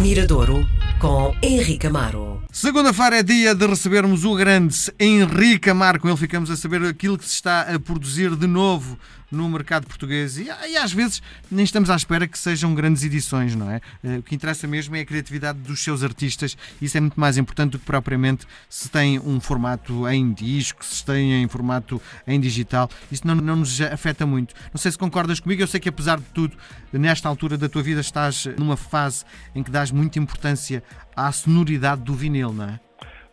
Miradouro com Henrique Amaro. Segunda-feira é dia de recebermos o grande Henrique Amaro. Com ele ficamos a saber aquilo que se está a produzir de novo no mercado português e, e, às vezes nem estamos à espera que sejam grandes edições, não é? Eh, o que interessa mesmo é a criatividade dos seus artistas. Isso é muito mais importante do que propriamente se tem um formato em disco, se tem em formato em digital. Isso não, não nos afeta muito. Não sei se concordas comigo, eu sei que apesar de tudo, nesta altura da tua vida estás numa fase em que dás muita importância à sonoridade do vinil, não é?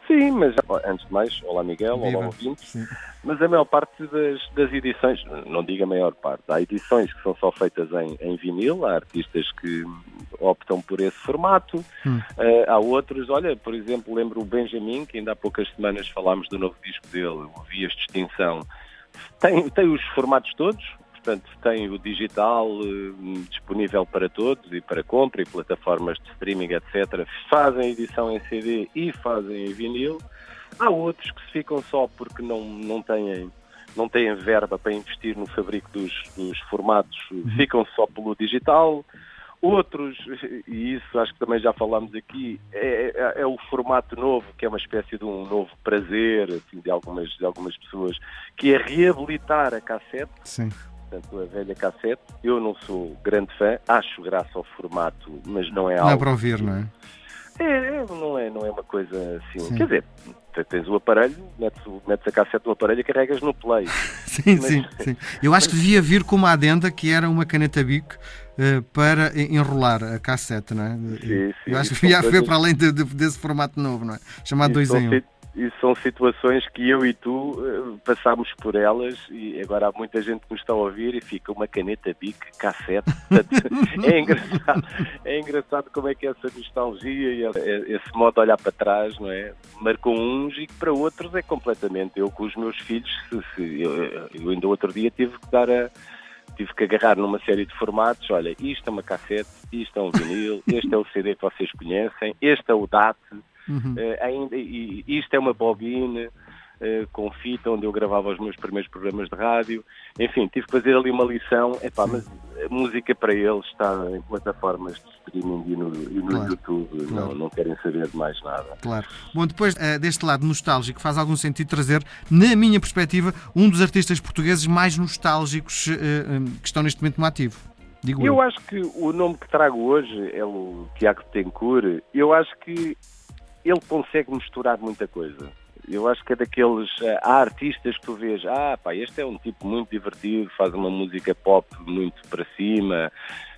Sim, mas antes de mais, olá Miguel, Viva. olá ouvintes. Sim. Mas a maior parte das, das, edições, não digo a maior parte, há edições que são só feitas em, em vinil, há artistas que optam por esse formato, hum. uh, há outros, olha, por exemplo, lembro o Benjamin, que ainda há poucas semanas falámos do novo disco dele, o Vias de Extinção, tem, tem os formatos todos, portanto tem o digital uh, disponível para todos e para compra e plataformas de streaming, etc. Fazem edição em CD e fazem em vinil. Há outros que se ficam só porque não, não têm não têm verba para investir no fabrico dos, dos formatos, uhum. ficam só pelo digital. Outros, e isso acho que também já falámos aqui, é, é, é, o formato novo, que é uma espécie de um novo prazer assim, de, algumas, de algumas pessoas, que é reabilitar a cassete. Sim portanto, a velha cassete. Eu não sou grande fã, acho graça ao formato, mas não é algo. Não é para ouvir, não é? É, é, não é, não é uma coisa assim. Sim. Quer dizer, tens o aparelho, metes, metes a cassete no aparelho e carregas no play. sim, Mas... sim, sim. Eu acho que devia vir com uma adenda que era uma caneta bico uh, para enrolar a cassete, não é? Sim, sim. Eu acho que devia haver para além de, de, desse formato novo, não é? Chamado 2 em 1. Um e são situações que eu e tu uh, passámos por elas e agora há muita gente que nos está a ouvir e fica uma caneta bic, cassete. é engraçado, é engraçado como é que essa nostalgia e esse modo de olhar para trás, não é? Marcou uns e que para outros é completamente. Eu com os meus filhos, se, se, eu, eu ainda outro dia tive que dar a tive que agarrar numa série de formatos, olha, isto é uma cassete, isto é um vinil, este é o CD que vocês conhecem, este é o DAT, Uhum. Uh, ainda, e, isto é uma bobine uh, com fita onde eu gravava os meus primeiros programas de rádio. Enfim, tive que fazer ali uma lição. Epá, mas a música para eles está em plataformas de streaming e no, e no claro. YouTube. Claro. Não, não querem saber de mais nada. Claro. Bom, depois uh, deste lado nostálgico, faz algum sentido trazer, na minha perspectiva, um dos artistas portugueses mais nostálgicos que estão neste momento no ativo. Digo eu, eu acho que o nome que trago hoje é o Tiago Tencourt. Eu acho que ele consegue misturar muita coisa. Eu acho que é daqueles. Eh, há artistas que tu vês, ah, pá, este é um tipo muito divertido, faz uma música pop muito para cima,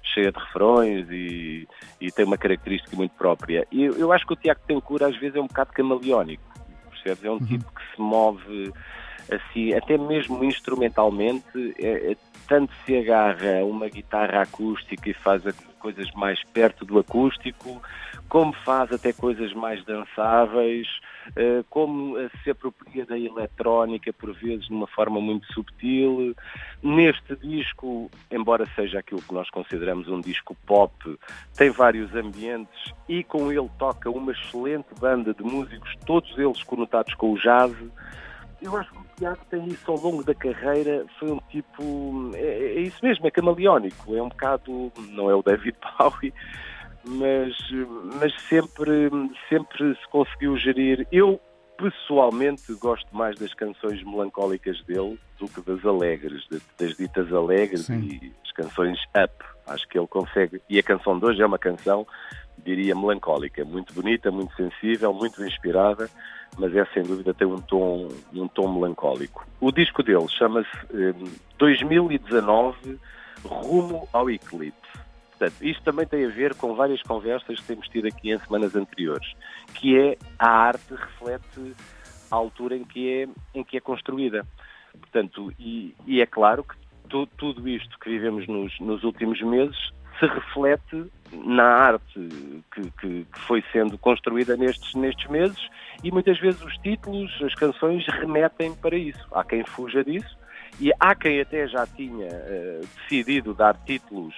cheia de refrões e, e tem uma característica muito própria. E eu, eu acho que o Tiago Tencourt às vezes é um bocado camaleónico, percebes? É um uhum. tipo que se move assim, até mesmo instrumentalmente, é, é, tanto se agarra a uma guitarra acústica e faz coisas mais perto do acústico, como faz até coisas mais dançáveis, eh, como se apropria da eletrónica, por vezes de uma forma muito subtil. Neste disco, embora seja aquilo que nós consideramos um disco pop, tem vários ambientes e com ele toca uma excelente banda de músicos, todos eles conotados com o jazz. Eu acho o Tiago tem isso ao longo da carreira, foi um tipo. É, é isso mesmo, é camaleónico, é um bocado. Não é o David Bowie mas, mas sempre, sempre se conseguiu gerir. Eu, pessoalmente, gosto mais das canções melancólicas dele do que das alegres, das ditas alegres Sim. e as canções up. Acho que ele consegue. E a canção de hoje é uma canção, diria, melancólica, muito bonita, muito sensível, muito inspirada, mas é sem dúvida tem um tom, um tom melancólico. O disco dele chama-se eh, 2019 Rumo ao Eclipse. Portanto, isto também tem a ver com várias conversas que temos tido aqui em semanas anteriores, que é a arte reflete a altura em que é, em que é construída. Portanto, e, e é claro que tu, tudo isto que vivemos nos, nos últimos meses se reflete na arte que, que, que, foi sendo construída nestes, nestes meses e muitas vezes os títulos, as canções remetem para isso. Há quem fuja disso e há quem até já tinha uh, decidido dar títulos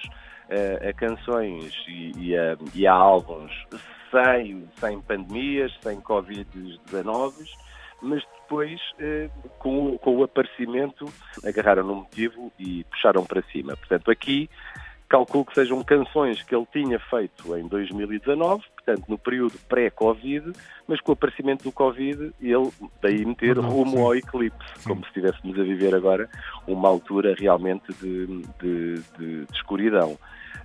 a, a canções e, e, a, e, a, álbuns sem, sem pandemias, sem Covid-19, mas depois, eh, com, com o aparecimento, agarraram no motivo e puxaram para cima. Portanto, aqui calculo que sejam canções que ele tinha feito em 2019, portanto no período pré-Covid, mas com o aparecimento do Covid ele daí meter Uhum, rumo sim. ao eclipse, como se estivéssemos a viver agora uma altura realmente de, de, de- de escuridão.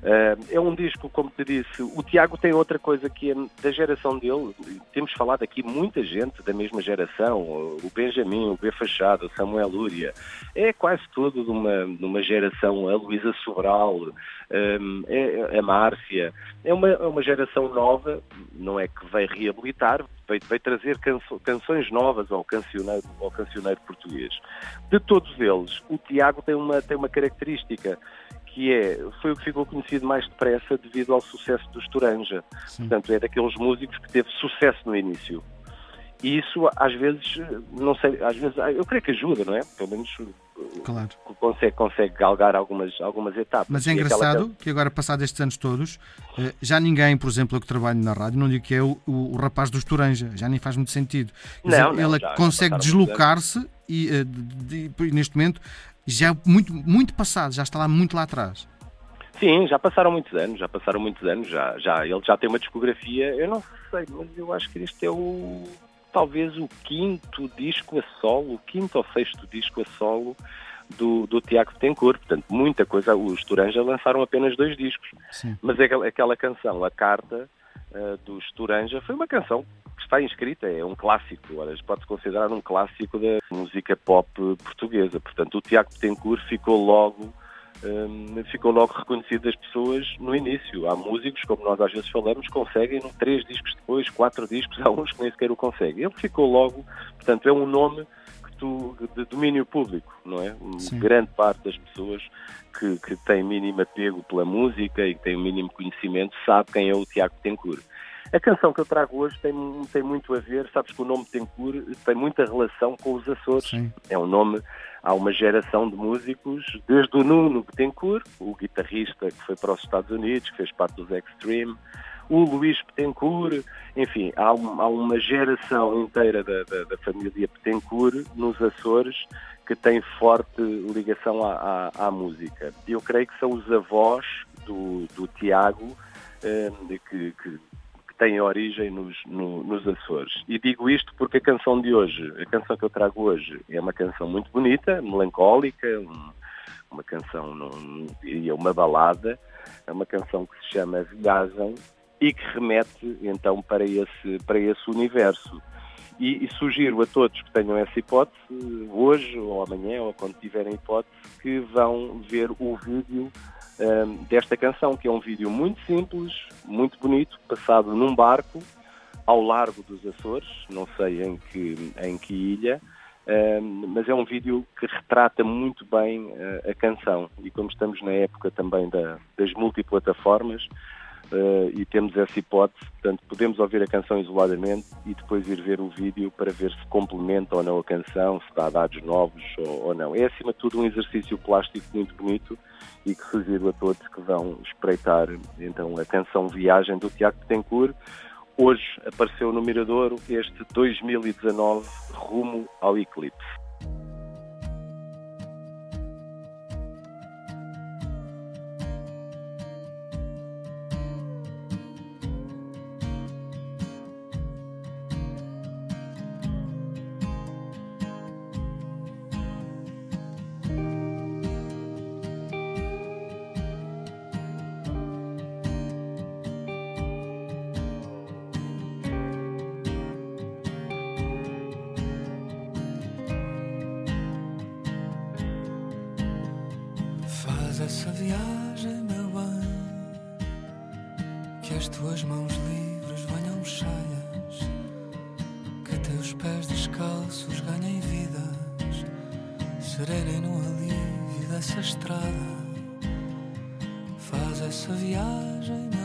Ah, é um disco, como te disse, o Tiago tem outra coisa que é da geração dele, temos falado aqui muita gente da mesma geração, o Benjamin, o B Fachado, o Samuel Lúria, é quase tudo de uma, de uma geração, a Luísa Sobral, hum, é, a Márcia, é uma, é uma geração nova, não é que vai reabilitar, vai, vai trazer canso- canções novas ao cancioneiro, ao cancioneiro português. De todos eles, o Tiago tem uma, tem uma característica que é, foi o que ficou conhecido mais depressa devido ao sucesso do Estoranja. Sim. Portanto, é daqueles músicos que teve sucesso no início. E isso, às vezes, não sei, às vezes, eu creio que ajuda, não é? Pelo menos Claro. consegue, consegue galgar algumas, algumas etapas. Mas é E aquela engraçado que agora, passados estes anos todos, eh, já ninguém, por exemplo, eu que trabalho na rádio, não digo que é o, o- o rapaz do Estoranja, já nem faz muito sentido. Não, dizer, não, já consegue deslocar-se e, eh, de- de- neste momento, já é muito, muito passado, já está lá muito lá atrás. Sim, já passaram muitos anos, já passaram muitos anos, já, já, ele já tem uma discografia, eu não sei, mas eu acho que este é o talvez o quinto disco a solo, o quinto ou sexto disco a solo do, do Tiago Betancourt, portanto, muita coisa, os Toranja lançaram apenas dois discos, Sim. mas aquela, aquela canção, a carta uh, dos Toranja, foi uma canção que está inscrita, é um clássico, pode-se considerar um clássico da música pop portuguesa, portanto, o Tiago Betancourt ficou logo Hum, ficou logo reconhecido das pessoas no início. Há músicos, como nós às vezes falamos, conseguem três discos depois, quatro discos, há uns que nem sequer o conseguem. Ele ficou logo, portanto, é um nome que tu, de domínio público, não é? Sim. Grande parte das pessoas que, que têm mínimo apego pela música e que têm o mínimo conhecimento sabe quem é o Tiago Tencourt. A canção que eu trago hoje tem, tem muito a ver, sabes que o nome Tencourt tem muita relação com os Açores. Sim. É um nome, há uma geração de músicos, desde o Nuno Betancourt, o guitarrista que foi para os Estados Unidos, que fez parte dos Extreme, o Luís Betancourt, enfim, há, um- há uma geração inteira da, da, da família Betancourt nos Açores que tem forte ligação à, à, à música. Eu creio que são os avós do, do Tiago eh, que, que têm origem nos, no- nos Açores. E digo isto porque a canção de hoje, a canção que eu trago hoje, é uma canção muito bonita, melancólica, um- uma canção, não diria uma balada, é uma canção que se chama Viagem e que remete então para esse, para esse universo. E, e sugiro a todos que tenham essa hipótese, hoje ou amanhã, ou quando tiverem hipótese, que vão ver o vídeo hum, desta canção, que é um vídeo muito simples, muito bonito, passado num barco ao largo dos Açores, não sei em que, em que ilha, hum, mas é um vídeo que retrata muito bem eh, a canção. E como estamos na época também da- das multiplataformas, eh, e temos essa hipótese, portanto, podemos ouvir a canção isoladamente e depois ir ver o vídeo para ver se complementa ou não a canção, se dá dados novos ou, ou não. É, acima de tudo, um exercício plástico muito bonito e que sugiro a todos que vão espreitar então a canção Viagem do Tiago Betancourt. Hoje apareceu no Miradouro este 2019 rumo ao eclipse. Essa viagem, meu bem, que as tuas mãos livres venham cheias, que teus pés descalços ganhem vidas, serenem no alívio dessa estrada. Faz essa viagem, meu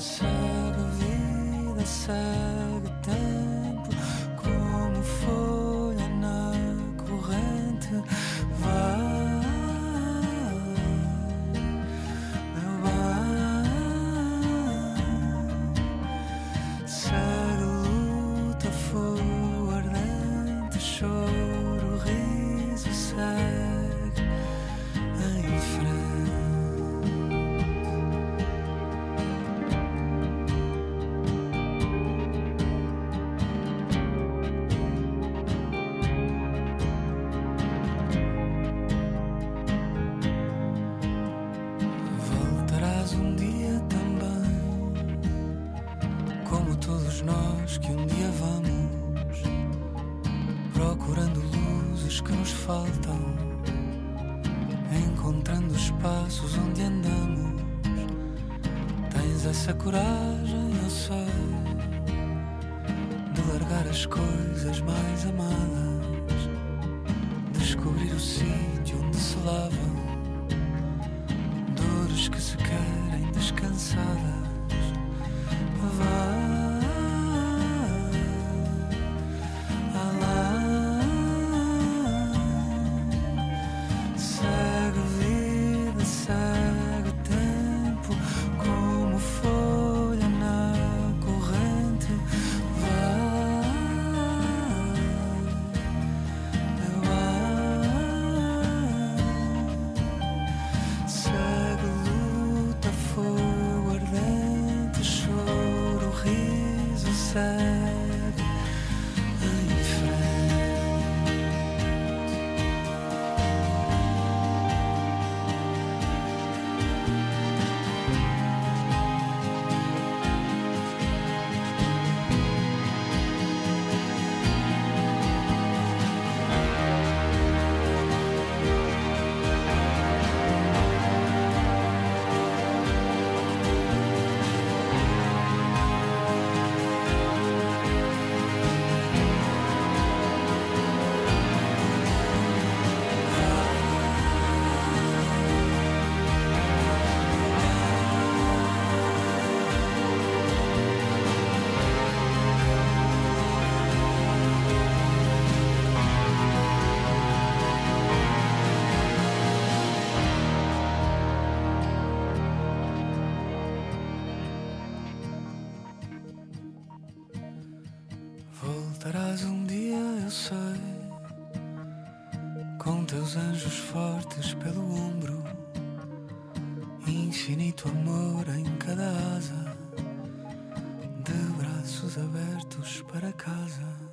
Sabe a vida, sabe o tempo, como folha na corrente. Vai, vai. bem. Segue luta, fogo ardente, choro, riso, sai. que um dia vamos procurando luzes que nos faltam, encontrando espaços onde andamos. Tens essa coragem, eu sei, de largar as coisas mais amadas, descobrir o sítio onde se lavam dores que se querem descansadas. Vai com teus anjos fortes pelo ombro, infinito amor em cada asa, de braços abertos para casa.